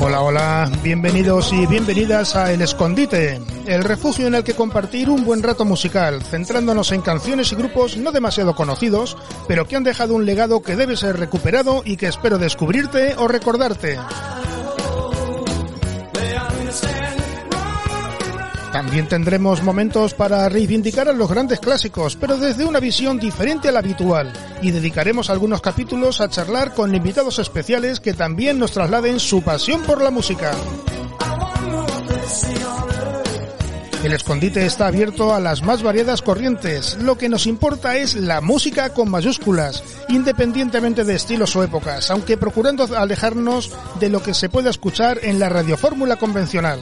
Hola, hola, bienvenidos y bienvenidas a El Escondite, el refugio en el que compartir un buen rato musical, centrándonos en canciones y grupos no demasiado conocidos, pero que han dejado un legado que debe ser recuperado y que espero descubrirte o recordarte. También tendremos momentos para reivindicar a los grandes clásicos, pero desde una visión diferente a la habitual, y dedicaremos algunos capítulos a charlar con invitados especiales que también nos trasladen su pasión por la música. El escondite está abierto a las más variadas corrientes. Lo que nos importa es la música con mayúsculas, independientemente de estilos o épocas, aunque procurando alejarnos de lo que se puede escuchar en la radiofórmula convencional.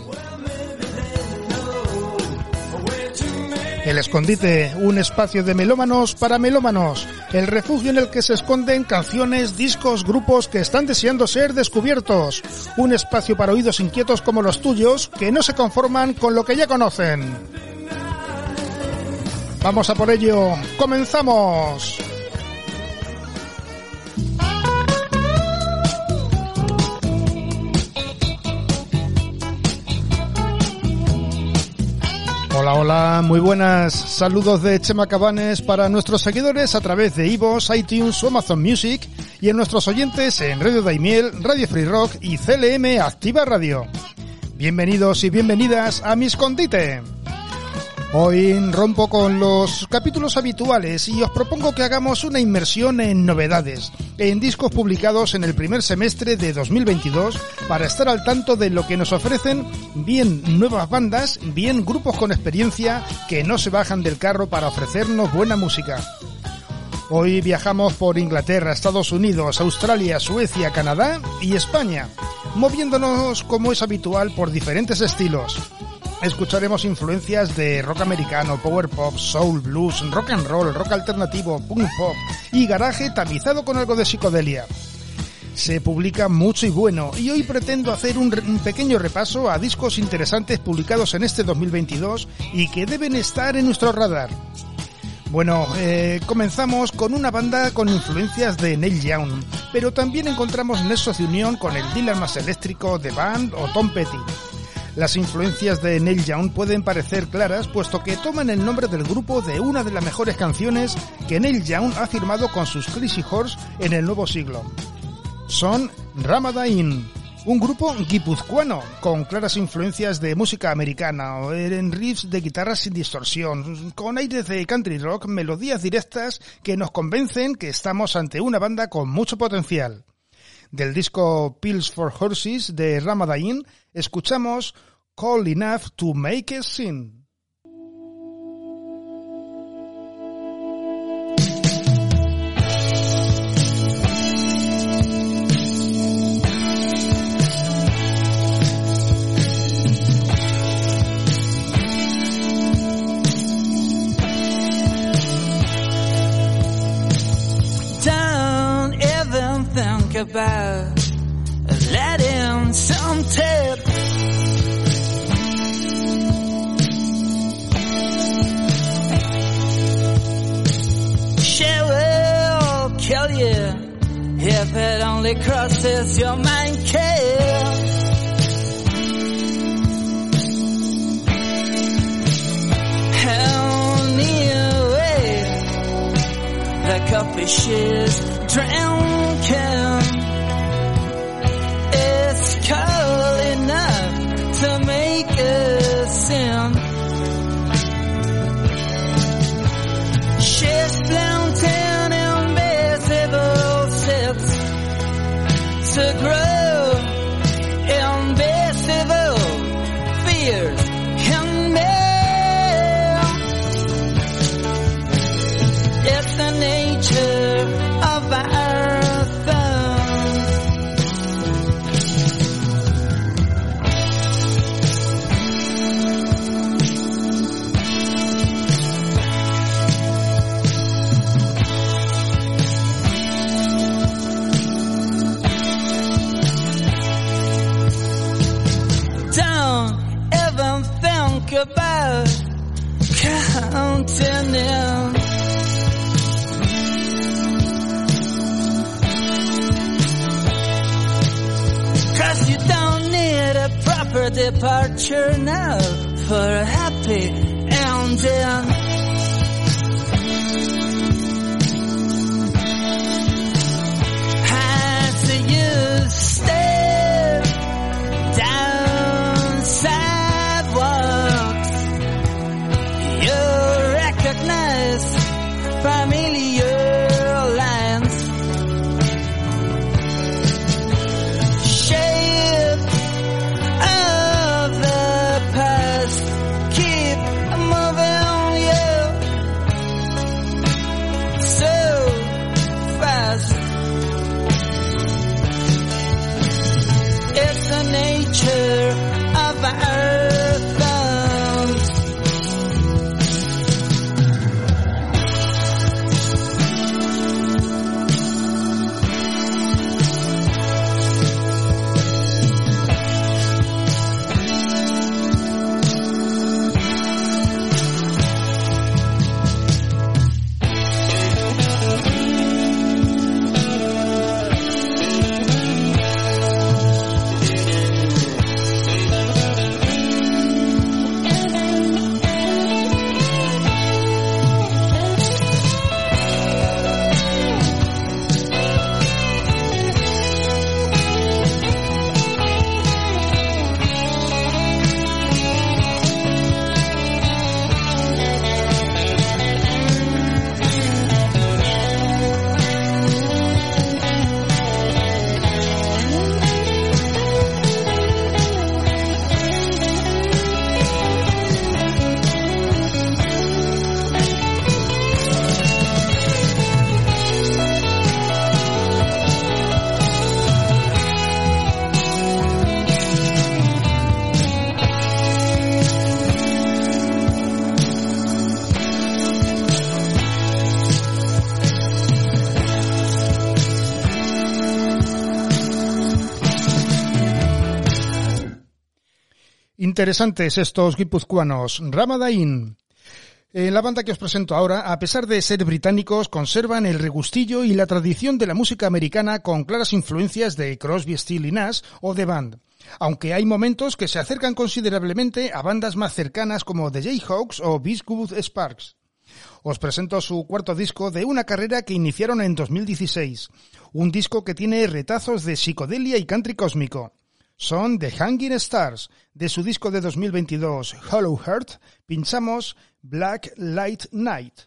El escondite, un espacio de melómanos para melómanos, el refugio en el que se esconden canciones, discos, grupos que están deseando ser descubiertos, un espacio para oídos inquietos como los tuyos que no se conforman con lo que ya conocen. Vamos a por ello, comenzamos. Hola, hola, muy buenas. Saludos de Chema Cabanes para nuestros seguidores a través de Ivos, iTunes o Amazon Music y en nuestros oyentes en Radio Daimiel, Radio Free Rock y CLM Activa Radio. Bienvenidos y bienvenidas a mi escondite. Hoy rompo con los capítulos habituales y os propongo que hagamos una inmersión en novedades, en discos publicados en el primer semestre de 2022 para estar al tanto de lo que nos ofrecen bien nuevas bandas, bien grupos con experiencia que no se bajan del carro para ofrecernos buena música. Hoy viajamos por Inglaterra, Estados Unidos, Australia, Suecia, Canadá y España, moviéndonos como es habitual por diferentes estilos escucharemos influencias de rock americano, power pop, soul, blues, rock and roll, rock alternativo, punk pop y garaje tamizado con algo de psicodelia. Se publica mucho y bueno y hoy pretendo hacer un, pequeño repaso a discos interesantes publicados en este 2022 y que deben estar en nuestro radar. Bueno, eh, comenzamos con una banda con influencias de Neil Young, pero también encontramos nexos de unión con el dealer más eléctrico de Band o Tom Petty. Las influencias de Neil Young pueden parecer claras, puesto que toman el nombre del grupo de una de las mejores canciones que Neil Young ha firmado con sus Crazy Horse en el nuevo siglo. Son Ramadain, un grupo guipuzcoano con claras influencias de música americana, riffs de guitarras sin distorsión, con aires de country rock, melodías directas que nos convencen que estamos ante una banda con mucho potencial. Del disco Pills for Horses de Ramadain escuchamos Call Enough to Make a Scene. Crosses your mind, departure now for a happy ending. Interesantes estos guipuzcoanos. Ramadain. En la banda que os presento ahora, a pesar de ser británicos, conservan el regustillo y la tradición de la música americana con claras influencias de Crosby, Steel y Nash o The Band. Aunque hay momentos que se acercan considerablemente a bandas más cercanas como The Jayhawks o Beastwood Sparks. Os presento su cuarto disco de una carrera que iniciaron en 2016. Un disco que tiene retazos de psicodelia y country cósmico son The Hanging Stars. De su disco de 2022, Hollow Heart, pinchamos Black Light Night.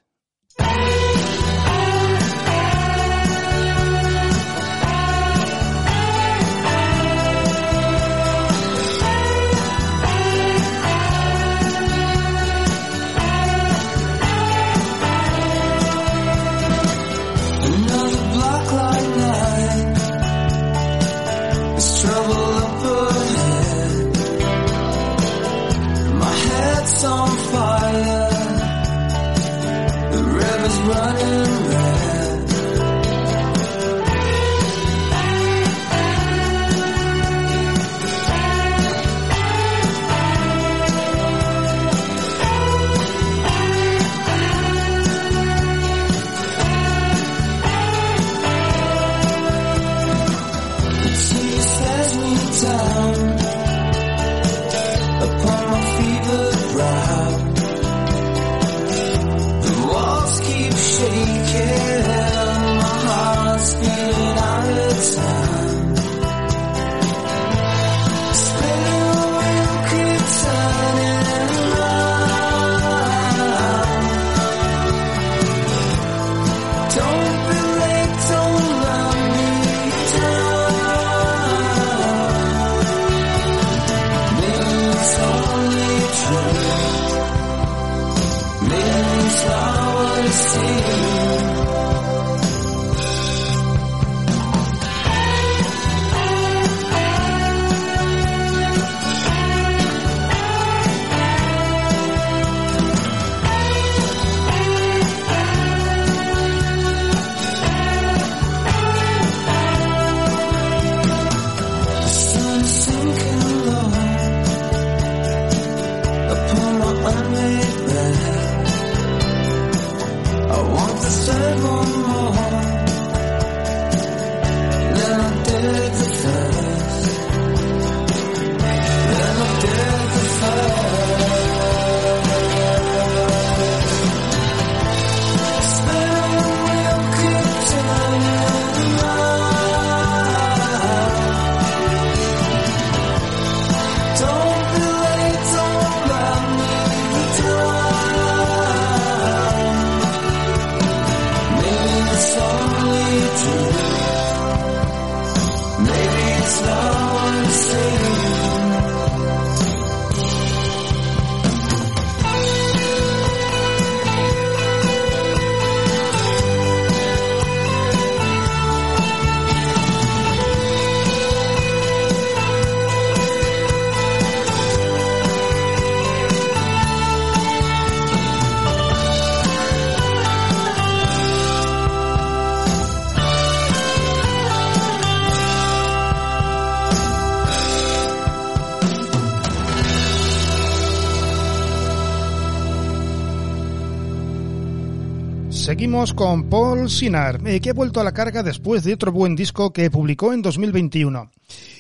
Seguimos con Paul Sinar, eh, que ha vuelto a la carga después de otro buen disco que publicó en 2021.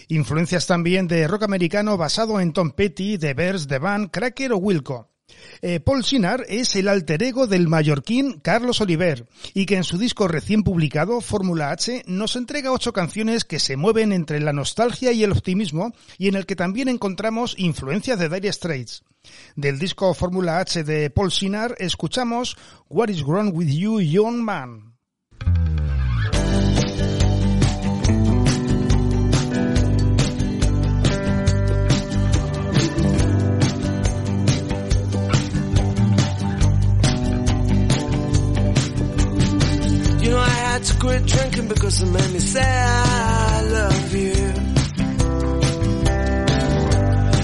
Influencias también de rock americano basado en Tom Petty, The Bears, The Band, Cracker o Wilco. Eh, Paul Sinar es el alter ego del mallorquín Carlos Oliver y que en su disco recién publicado, Fórmula H, nos entrega ocho canciones que se mueven entre la nostalgia y el optimismo y en el que también encontramos influencias de Dire Straits. Del disco Fórmula H de Paul Sinar escuchamos What is Wrong with You, Young Man. Had to quit drinking because it made me say I love you.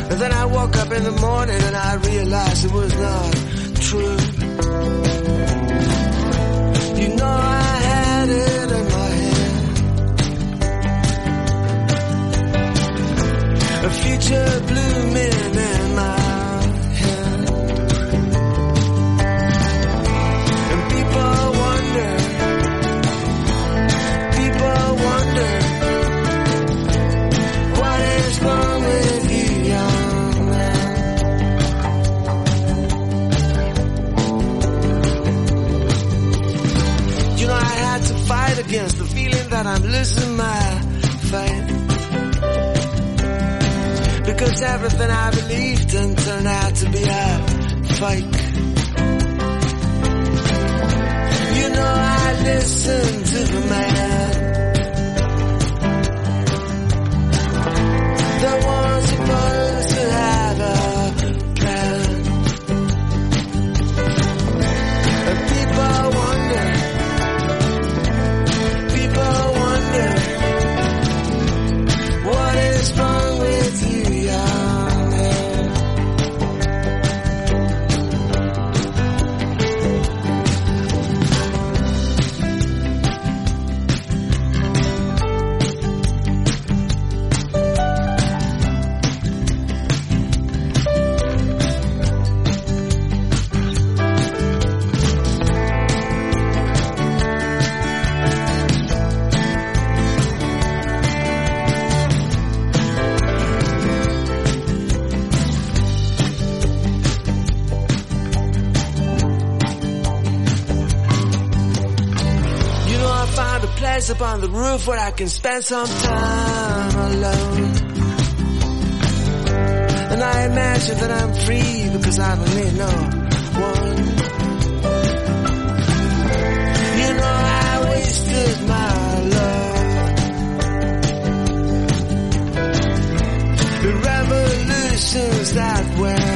And then I woke up in the morning and I realized it was not true. You know I had it in my head. A future blooming in my against the feeling that I'm losing my faith. Because everything I believed in turned out to be a fake. You know I listen to the man. The one supposed on where I can spend some time alone. And I imagine that I'm free because I don't need no one. You know I wasted my love. The revolutions that went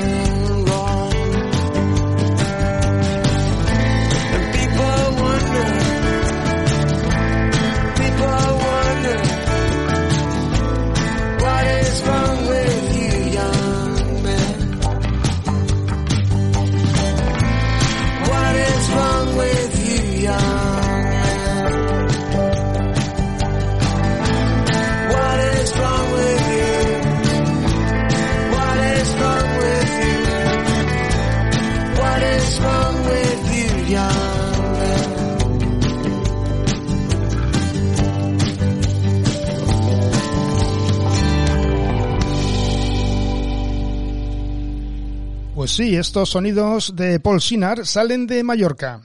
Pues sí, estos sonidos de Paul Sinar salen de Mallorca.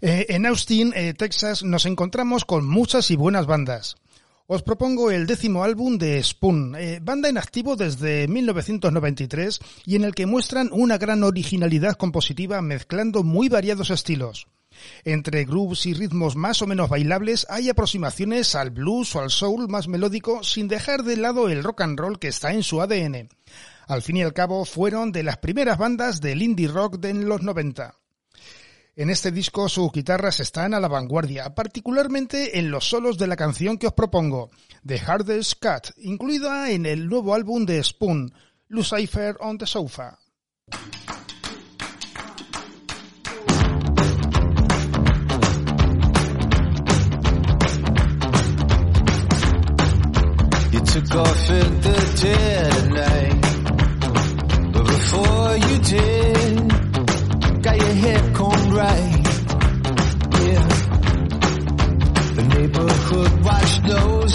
Eh, en Austin, eh, Texas, nos encontramos con muchas y buenas bandas. Os propongo el décimo álbum de Spoon, eh, banda en activo desde 1993 y en el que muestran una gran originalidad compositiva mezclando muy variados estilos. Entre grooves y ritmos más o menos bailables hay aproximaciones al blues o al soul más melódico sin dejar de lado el rock and roll que está en su ADN. Al fin y al cabo fueron de las primeras bandas del indie rock de los 90. En este disco sus guitarras están a la vanguardia, particularmente en los solos de la canción que os propongo, The Hardest Cut, incluida en el nuevo álbum de Spoon, Lucifer on the Sofa. Oh, you did. Got your hair combed right. Yeah. The neighborhood watched those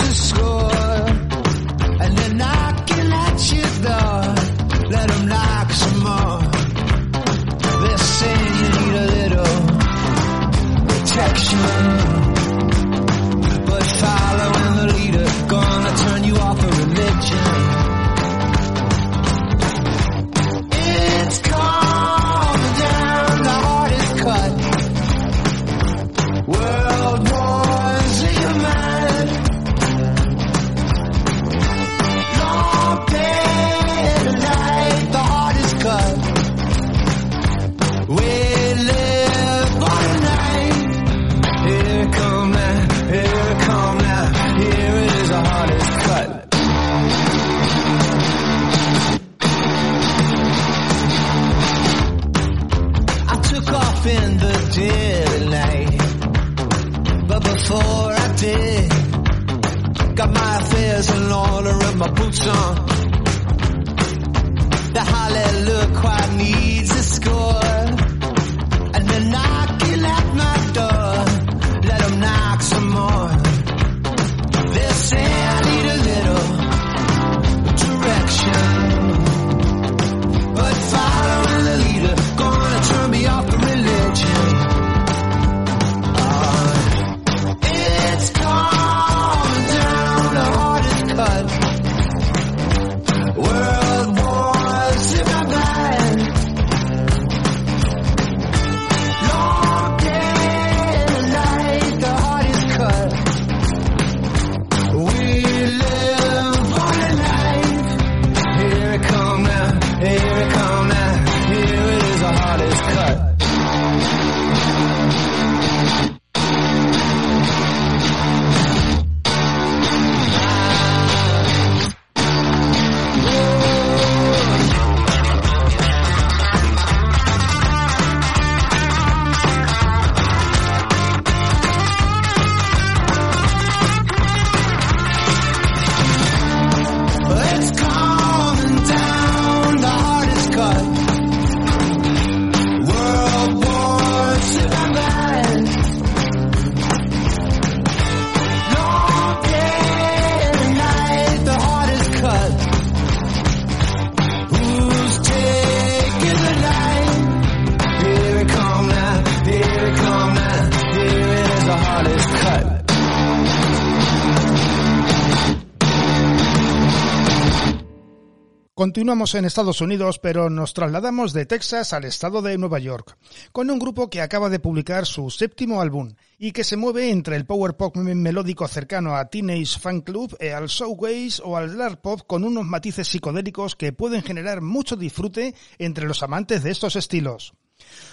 Continuamos en Estados Unidos, pero nos trasladamos de Texas al estado de Nueva York, con un grupo que acaba de publicar su séptimo álbum y que se mueve entre el power pop melódico cercano a Teenage Fan Club, e al showgaze o al dark pop con unos matices psicodélicos que pueden generar mucho disfrute entre los amantes de estos estilos.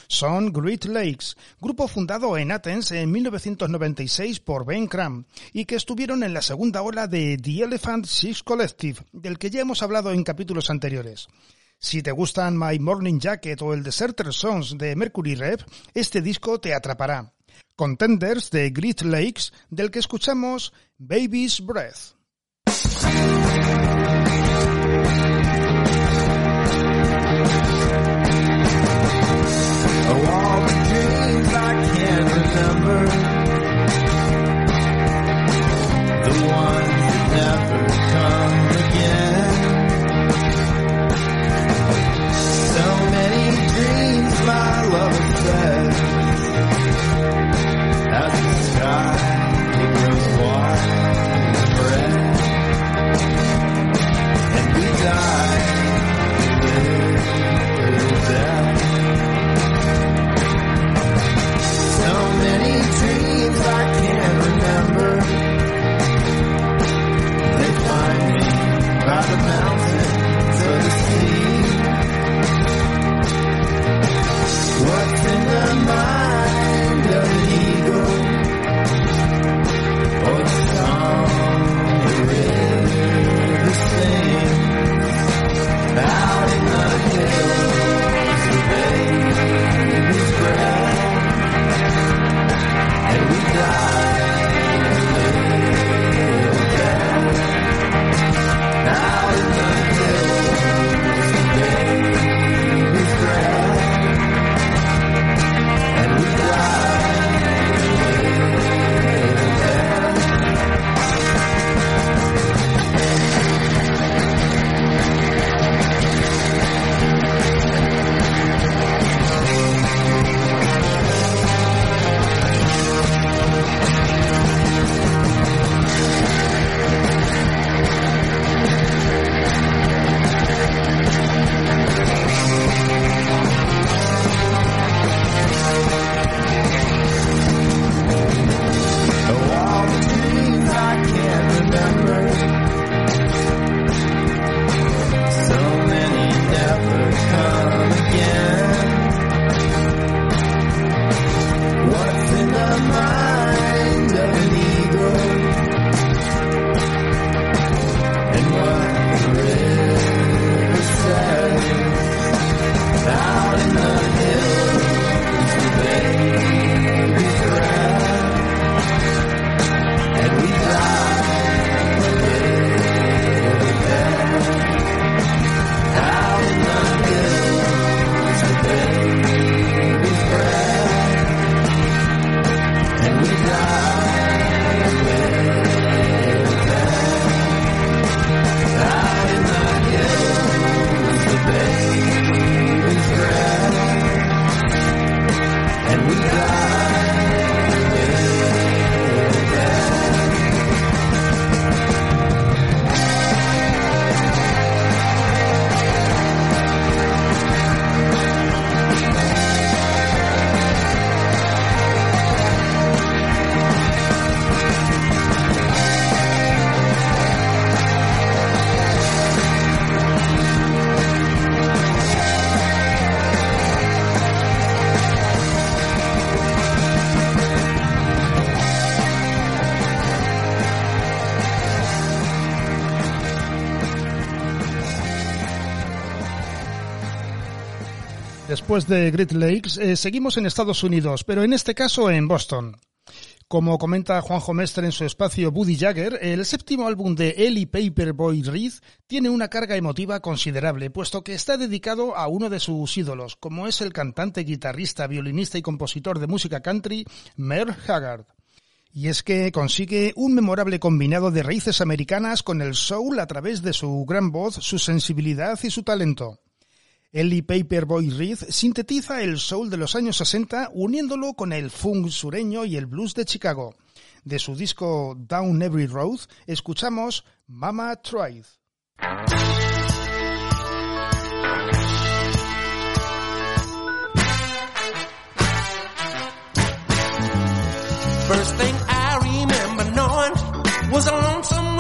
Son Great Lakes, grupo fundado en Athens en 1996 por Ben Cram y que estuvieron en la segunda ola de The Elephant Six Collective, del que ya hemos hablado en capítulos anteriores. Si te gustan My Morning Jacket o el Deserter Songs de Mercury Rev, este disco te atrapará. Contenders de Great Lakes, del que escuchamos Baby's Breath. Of all the dreams I can remember, the ones that never Después de Great Lakes, eh, seguimos en Estados Unidos, pero en este caso en Boston. Como comenta Juanjo Mestre en su espacio Buddy Jagger, el séptimo álbum de Ellie Paperboy Reed tiene una carga emotiva considerable, puesto que está dedicado a uno de sus ídolos, como es el cantante, guitarrista, violinista y compositor de música country, Merle Haggard. Y es que consigue un memorable combinado de raíces americanas con el soul a través de su gran voz, su sensibilidad y su talento. Ellie Paperboy Reed sintetiza el soul de los años 60 uniéndolo con el funk sureño y el blues de Chicago. De su disco Down Every Road escuchamos Mama Tried. First thing I remember knowing was a lonesome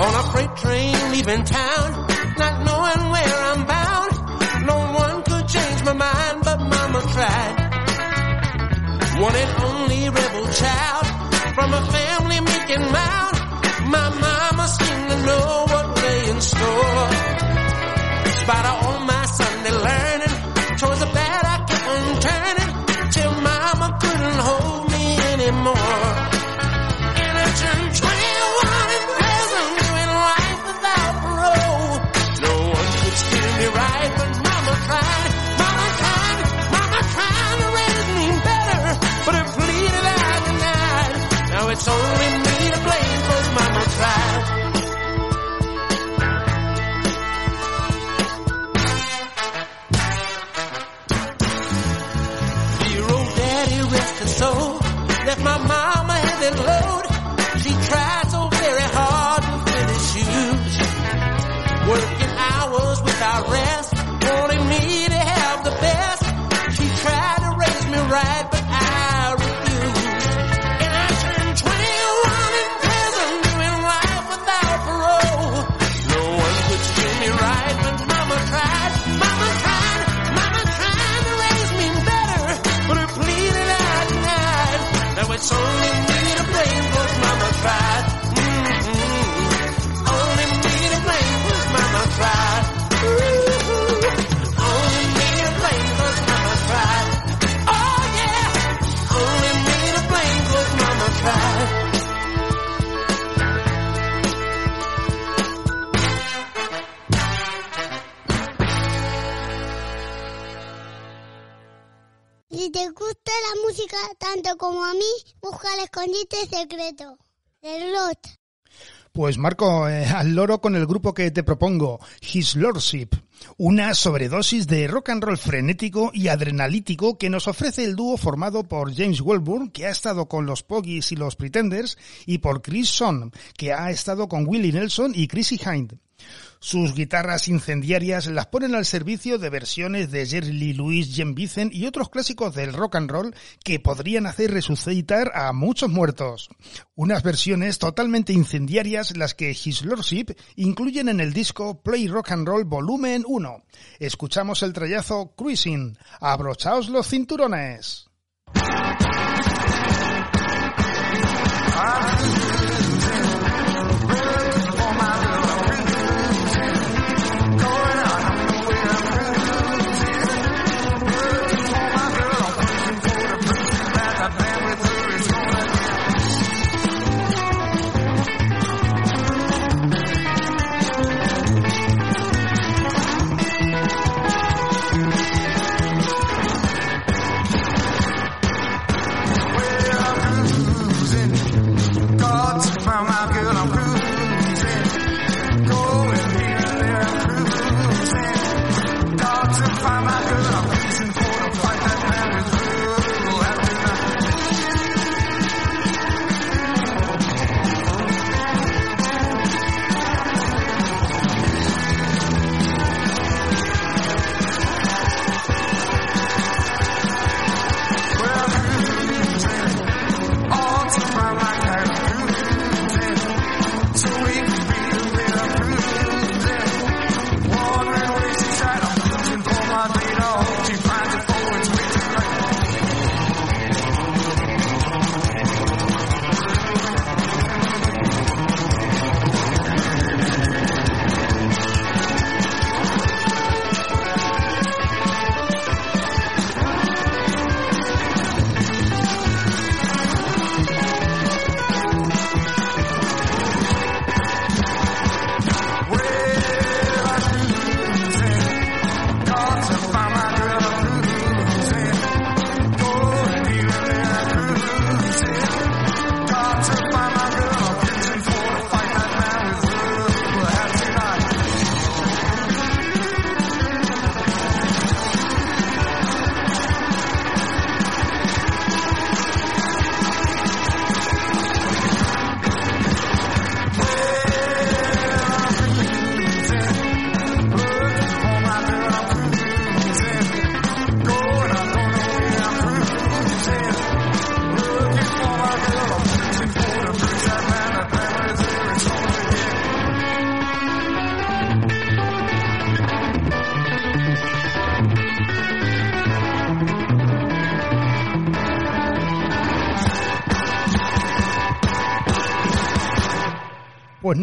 on a freight train leaving town, not knowing where I'm bound. No one could change my mind, but Mama tried. One and only rebel child from a family making mound. My mama seemed to know what lay in store. Despite mama heavy escondite secreto. Pues Marco, eh, al loro con el grupo que te propongo, His Lordship, una sobredosis de rock and roll frenético y adrenalítico que nos ofrece el dúo formado por James Welburn, que ha estado con los Poggies y los Pretenders, y por Chris Son, que ha estado con Willie Nelson y Chrissy Hind. Sus guitarras incendiarias las ponen al servicio de versiones de Jerry Lee Lewis, Jim Vincent y otros clásicos del rock and roll que podrían hacer resucitar a muchos muertos. Unas versiones totalmente incendiarias las que His Lordship incluyen en el disco Play Rock and Roll Volumen 1. Escuchamos el trayazo Cruising. Abrochaos los cinturones.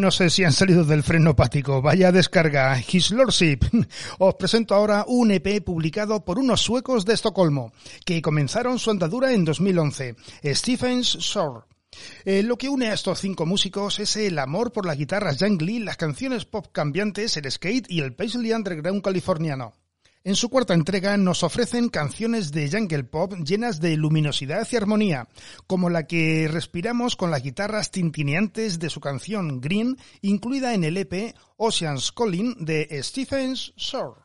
No sé si han salido del freno hepático. Vaya descarga. His Lordship. Os presento ahora un EP publicado por unos suecos de Estocolmo, que comenzaron su andadura en 2011. Stephens Shore. Eh, lo que une a estos cinco músicos es el amor por las guitarras jungly, las canciones pop cambiantes, el skate y el paisley underground californiano. En su cuarta entrega nos ofrecen canciones de jungle pop llenas de luminosidad y armonía, como la que respiramos con las guitarras tintineantes de su canción Green, incluida en el EP Ocean's Calling de Stephens Shore.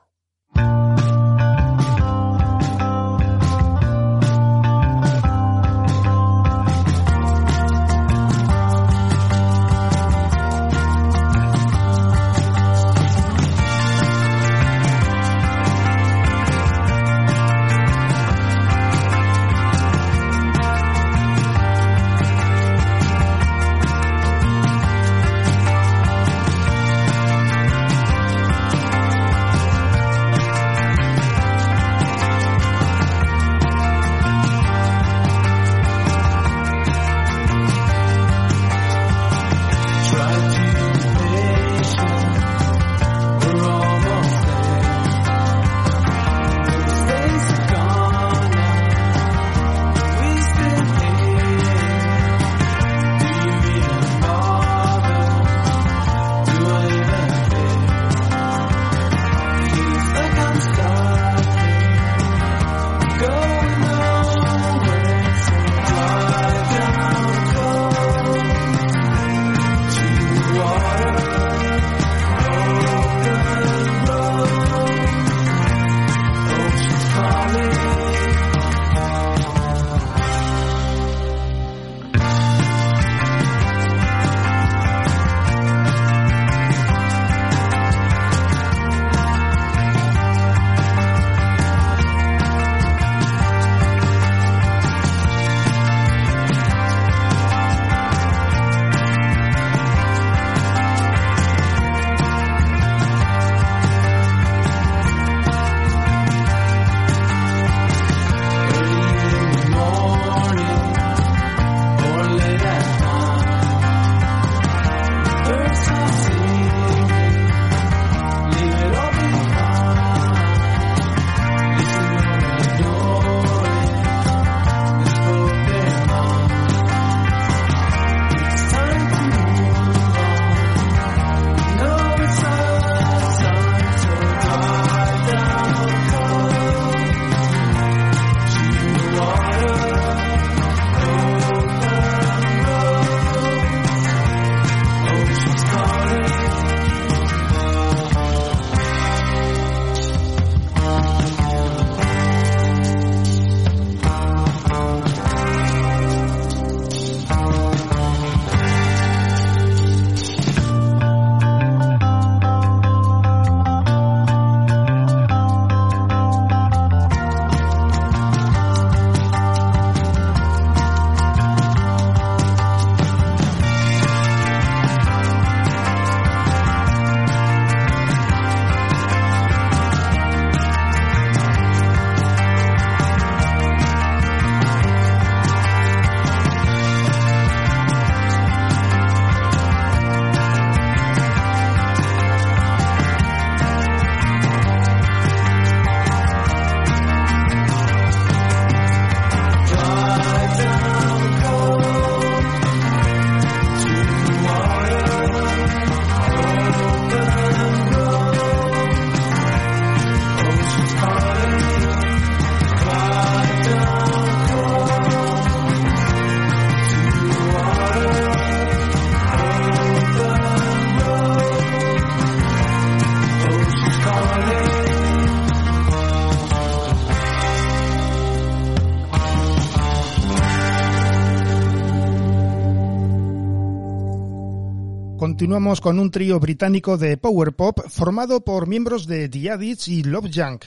Continuamos con un trío británico de power pop formado por miembros de The Addicts y Love Junk.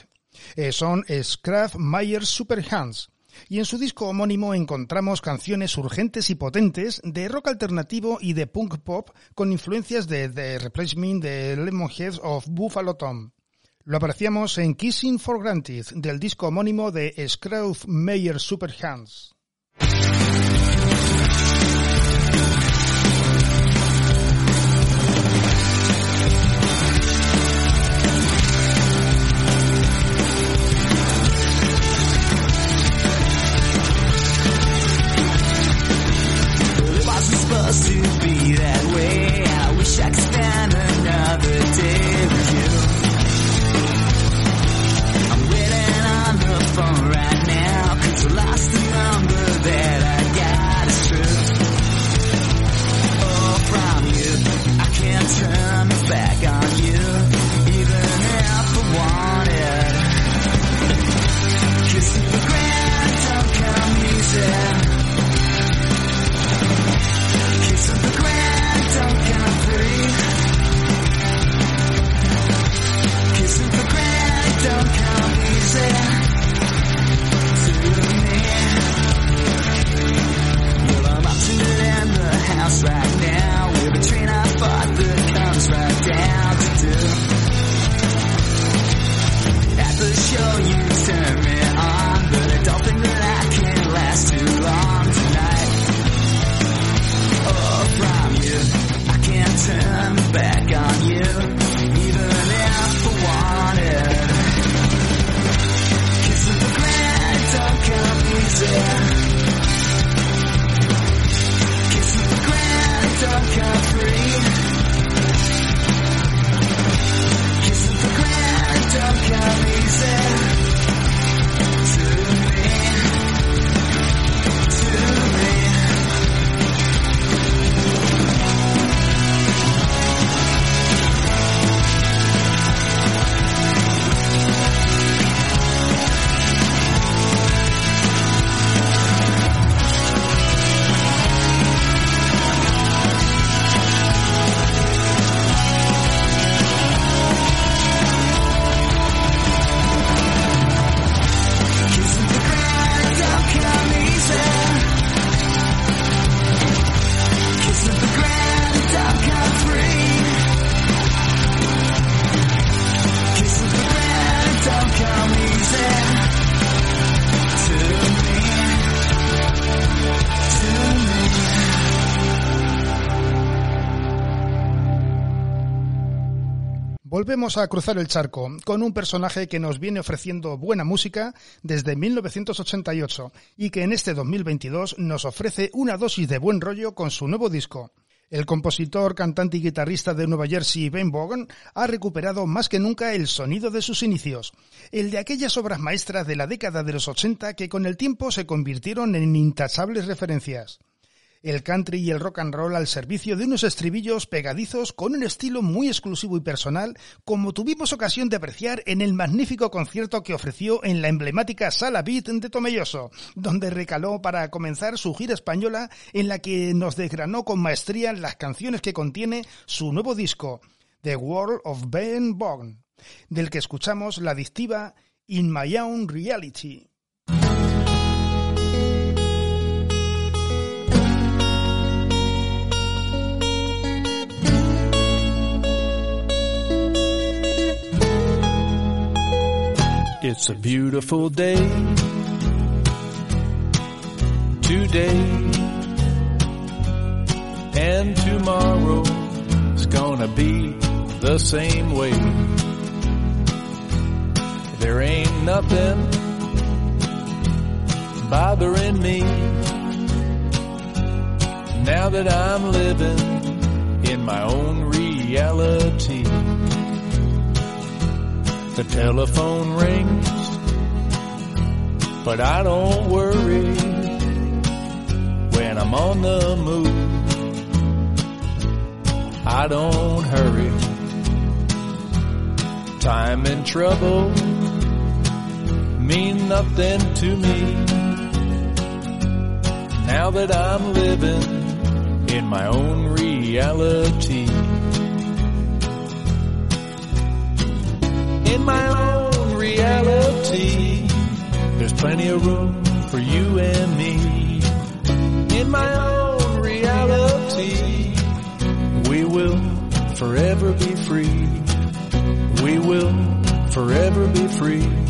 Eh, son Scraft Myers Super Hands. Y en su disco homónimo encontramos canciones urgentes y potentes de rock alternativo y de punk pop con influencias de The Replacement de Lemonheads of Buffalo Tom. Lo apreciamos en Kissing for Granted del disco homónimo de Scraft Myers Super Hands. Volvemos a cruzar el charco con un personaje que nos viene ofreciendo buena música desde 1988 y que en este 2022 nos ofrece una dosis de buen rollo con su nuevo disco. El compositor, cantante y guitarrista de Nueva Jersey, Ben Bogan, ha recuperado más que nunca el sonido de sus inicios, el de aquellas obras maestras de la década de los 80 que con el tiempo se convirtieron en intachables referencias el country y el rock and roll al servicio de unos estribillos pegadizos con un estilo muy exclusivo y personal, como tuvimos ocasión de apreciar en el magnífico concierto que ofreció en la emblemática Sala Beat de Tomelloso, donde recaló para comenzar su gira española en la que nos desgranó con maestría las canciones que contiene su nuevo disco, The World of Ben Bourne, del que escuchamos la adictiva In My Own Reality. It's a beautiful day today and tomorrow tomorrow's gonna be the same way. There ain't nothing bothering me now that I'm living in my own reality. The telephone rings, but I don't worry when I'm on the move. I don't hurry. Time and trouble mean nothing to me. Now that I'm living in my own reality. In my own reality, there's plenty of room for you and me. In my own reality, we will forever be free. We will forever be free.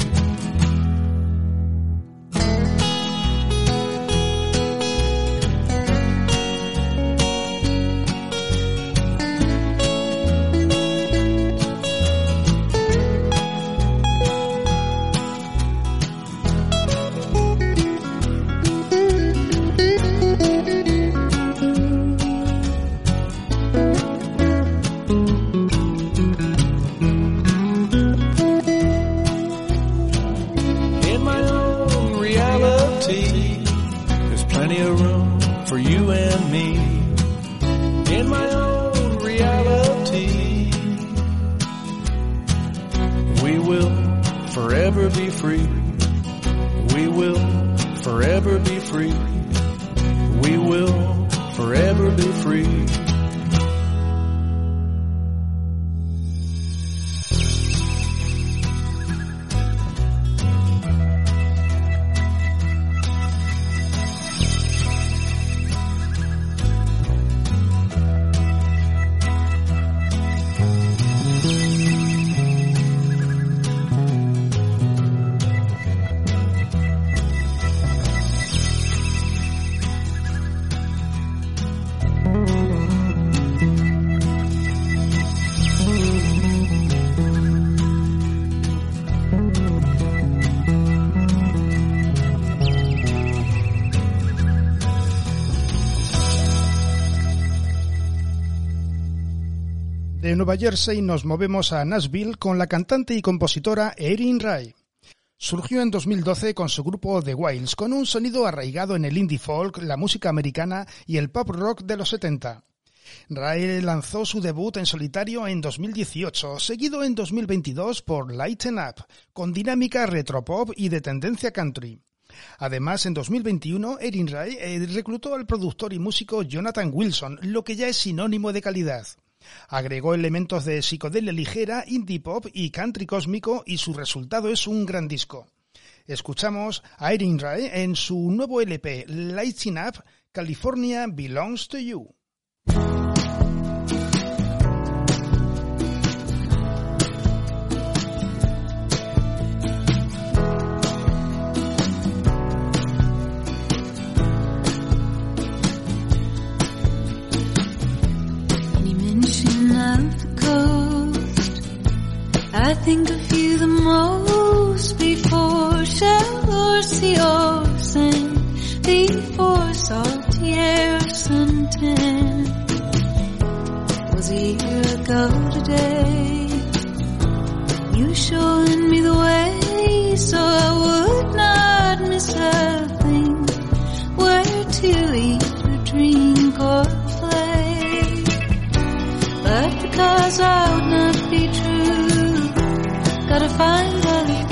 Nueva Jersey nos movemos a Nashville con la cantante y compositora Erin Ray. Surgió en 2012 con su grupo The Wilds, con un sonido arraigado en el indie folk, la música americana y el pop rock de los 70. Ray lanzó su debut en solitario en 2018, seguido en 2022 por Lighten Up, con dinámica retropop y de tendencia country. Además, en 2021, Erin Ray eh, reclutó al productor y músico Jonathan Wilson, lo que ya es sinónimo de calidad. Agregó elementos de psicodelia ligera, indie pop y country cósmico y su resultado es un gran disco. Escuchamos a Erin Ray en su nuevo LP Lighting Up, California Belongs to You. I think of you the most before sea or sand, before salty air or suntan. Was a year ago today, you showing me the way so to find a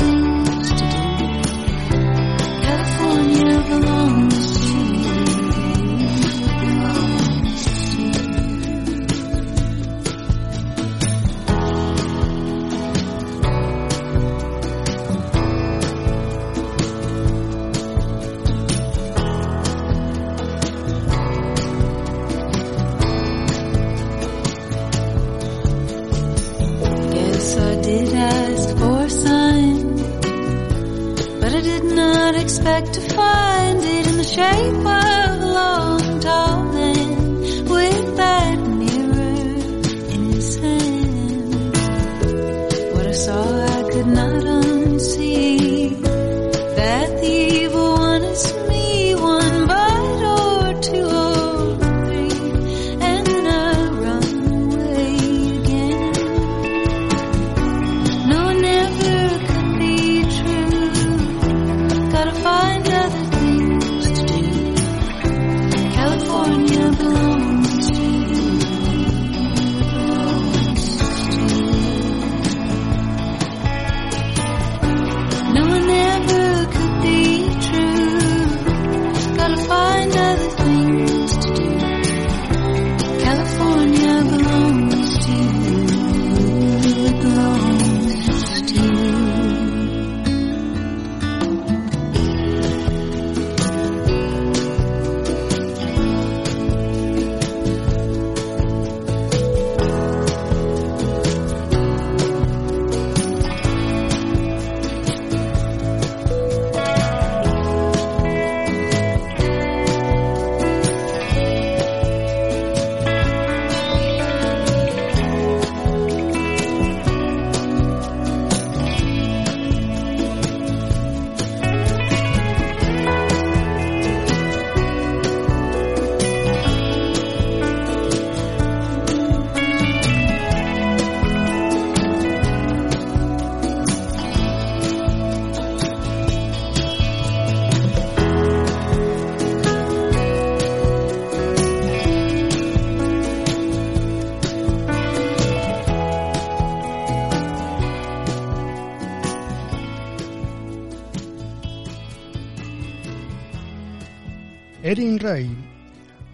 expect to find it in the shape of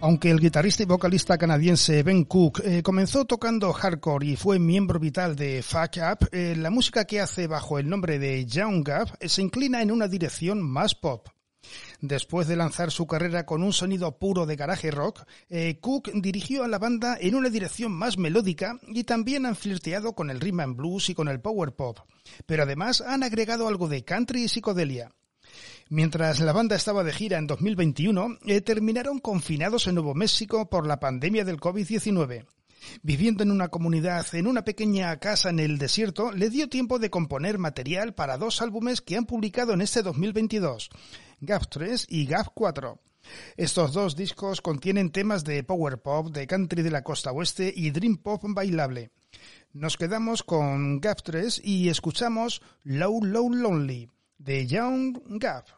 Aunque el guitarrista y vocalista canadiense Ben Cook eh, comenzó tocando hardcore y fue miembro vital de Fuck Up, eh, la música que hace bajo el nombre de Young Gap eh, se inclina en una dirección más pop. Después de lanzar su carrera con un sonido puro de garaje rock, Cook dirigió a la banda en una dirección más melódica y también han flirteado con el rhythm and blues y con el power pop, pero además han agregado algo de country y psicodelia. Mientras la banda estaba de gira en 2021, eh, terminaron confinados en Nuevo México por la pandemia del COVID-19. Viviendo en una comunidad en una pequeña casa en el desierto, le dio tiempo de componer material para dos álbumes que han publicado en este 2022, GAF 3 y GAF 4. Estos dos discos contienen temas de power pop, de country de la costa oeste y dream pop bailable. Nos quedamos con GAF 3 y escuchamos Low Low Lonely de Young Gap.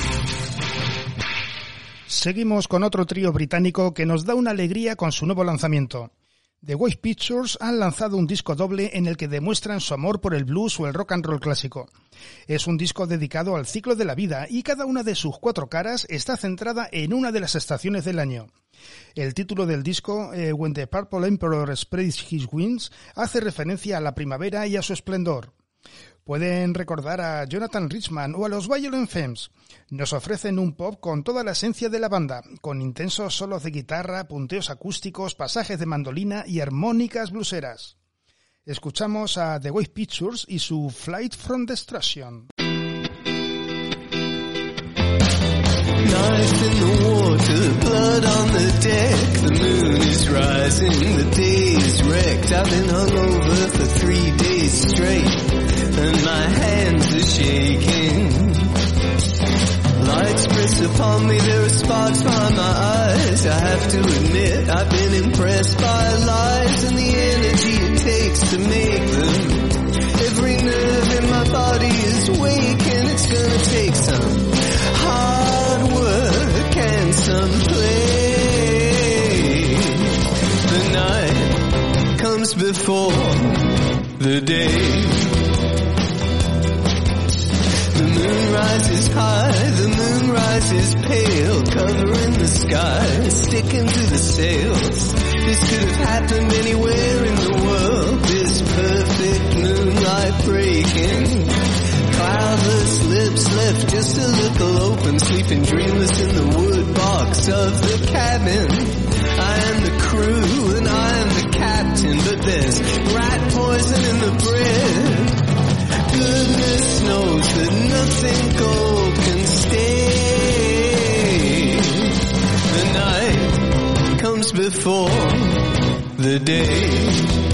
Seguimos con otro trío británico que nos da una alegría con su nuevo lanzamiento. The Voice Pictures han lanzado un disco doble en el que demuestran su amor por el blues o el rock and roll clásico. Es un disco dedicado al ciclo de la vida y cada una de sus cuatro caras está centrada en una de las estaciones del año. El título del disco, eh, When the Purple Emperor Spreads His Wings, hace referencia a la primavera y a su esplendor. Pueden recordar a Jonathan Richman o a los Violent Femmes. Nos ofrecen un pop con toda la esencia de la banda, con intensos solos de guitarra, punteos acústicos, pasajes de mandolina y armónicas bluseras. Escuchamos a The Wave Pictures y su Flight from Destruction. Knife in the water, blood on the deck. The moon is rising, the day is wrecked. I've been hungover for three days straight, and my hands are shaking. Lights press upon me, there are sparks behind my eyes. I have to admit, I've been impressed by lies and the energy it takes to make them. The night comes before the day. The moon rises high, the moon rises pale, covering the sky, sticking to the sails. This could have happened anywhere in the world, this perfect moonlight breaking. Cloudless lips left just a little open, sleeping dreamless in the wood box of the cabin. I am the crew and I am the captain, but there's rat poison in the bread. Goodness knows that nothing gold can stay. The night comes before the day.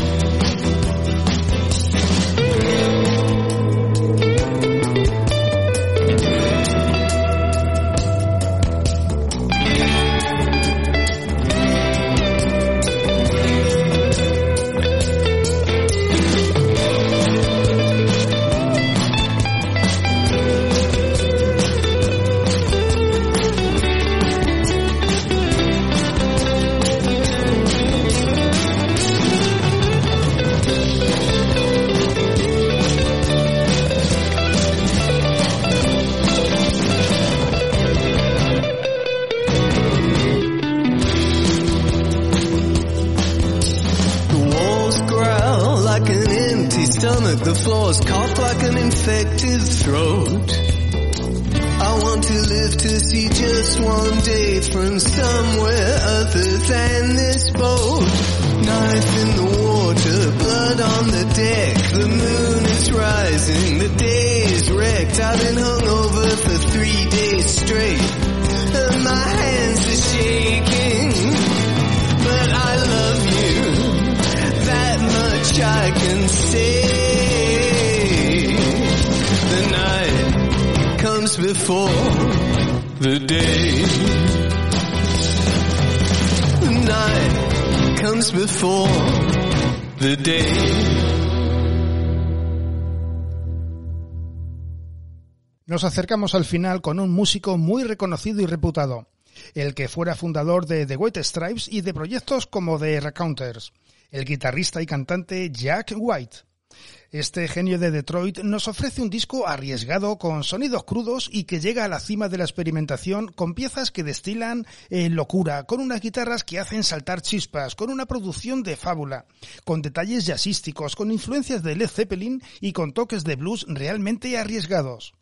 Nos acercamos al final con un músico muy reconocido y reputado, el que fuera fundador de The White Stripes y de proyectos como The Recounters, el guitarrista y cantante Jack White. Este genio de Detroit nos ofrece un disco arriesgado con sonidos crudos y que llega a la cima de la experimentación con piezas que destilan en locura, con unas guitarras que hacen saltar chispas, con una producción de fábula, con detalles jazzísticos, con influencias de Led Zeppelin y con toques de blues realmente arriesgados.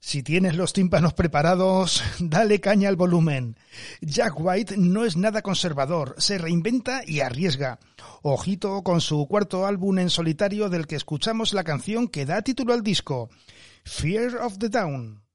Si tienes los tímpanos preparados, dale caña al volumen. Jack White no es nada conservador, se reinventa y arriesga. Ojito con su cuarto álbum en solitario del que escuchamos la canción que da título al disco, Fear of the Down.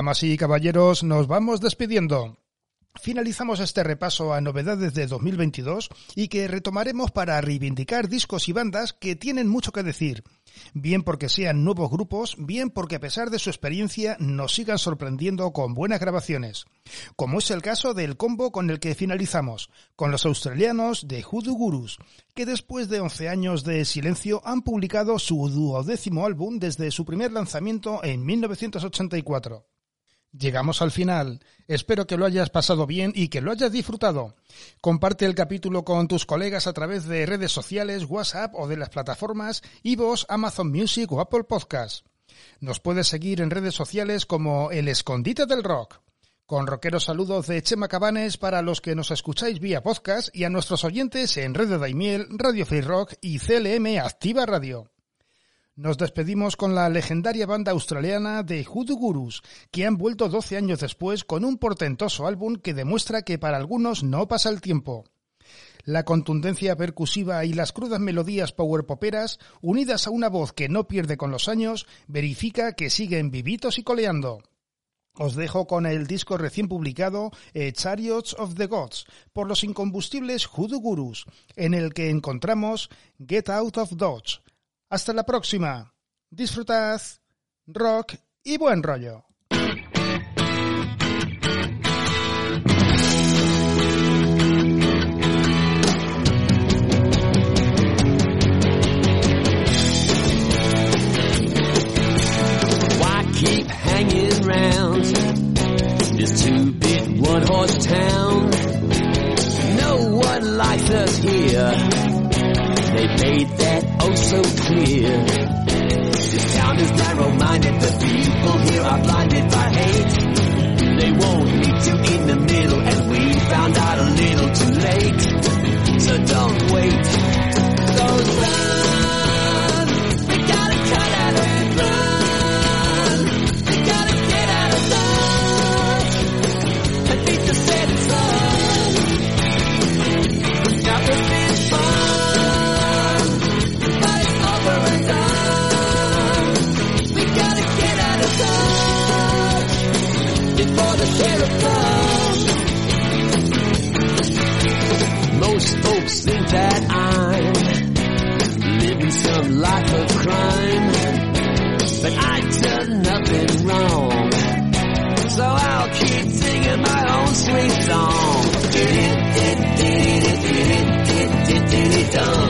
Damas y caballeros, nos vamos despidiendo. Finalizamos este repaso a novedades de 2022 y que retomaremos para reivindicar discos y bandas que tienen mucho que decir, bien porque sean nuevos grupos, bien porque a pesar de su experiencia nos sigan sorprendiendo con buenas grabaciones, como es el caso del combo con el que finalizamos, con los australianos de Hoodoo Gurus, que después de 11 años de silencio han publicado su duodécimo álbum desde su primer lanzamiento en 1984. Llegamos al final. Espero que lo hayas pasado bien y que lo hayas disfrutado. Comparte el capítulo con tus colegas a través de redes sociales, WhatsApp o de las plataformas iVoox, Amazon Music o Apple Podcasts. Nos puedes seguir en redes sociales como El Escondite del Rock. Con rockeros saludos de Chema Cabanes para los que nos escucháis vía podcast y a nuestros oyentes en Radio Daimiel, Radio Free Rock y CLM Activa Radio. Nos despedimos con la legendaria banda australiana de Hoodoo Gurus, que han vuelto 12 años después con un portentoso álbum que demuestra que para algunos no pasa el tiempo. La contundencia percusiva y las crudas melodías powerpoperas, unidas a una voz que no pierde con los años, verifica que siguen vivitos y coleando. Os dejo con el disco recién publicado eh, Chariots of the Gods por los incombustibles Hoodoo Gurus, en el que encontramos Get Out of Dodge, hasta la próxima. Disfrutad, rock y buen rollo. Why keep hanging round this two-bit one-horse town? No one likes us here. They made that oh so clear. This town is narrow-minded. The people here are blinded by hate. They won't meet you in the middle, and we found out a little too late. So don't wait. So run. that I'm living some life of crime. But I done nothing wrong. So I'll keep singing my own sweet song. Did it, did it, did it, did it, did it, did it, did it.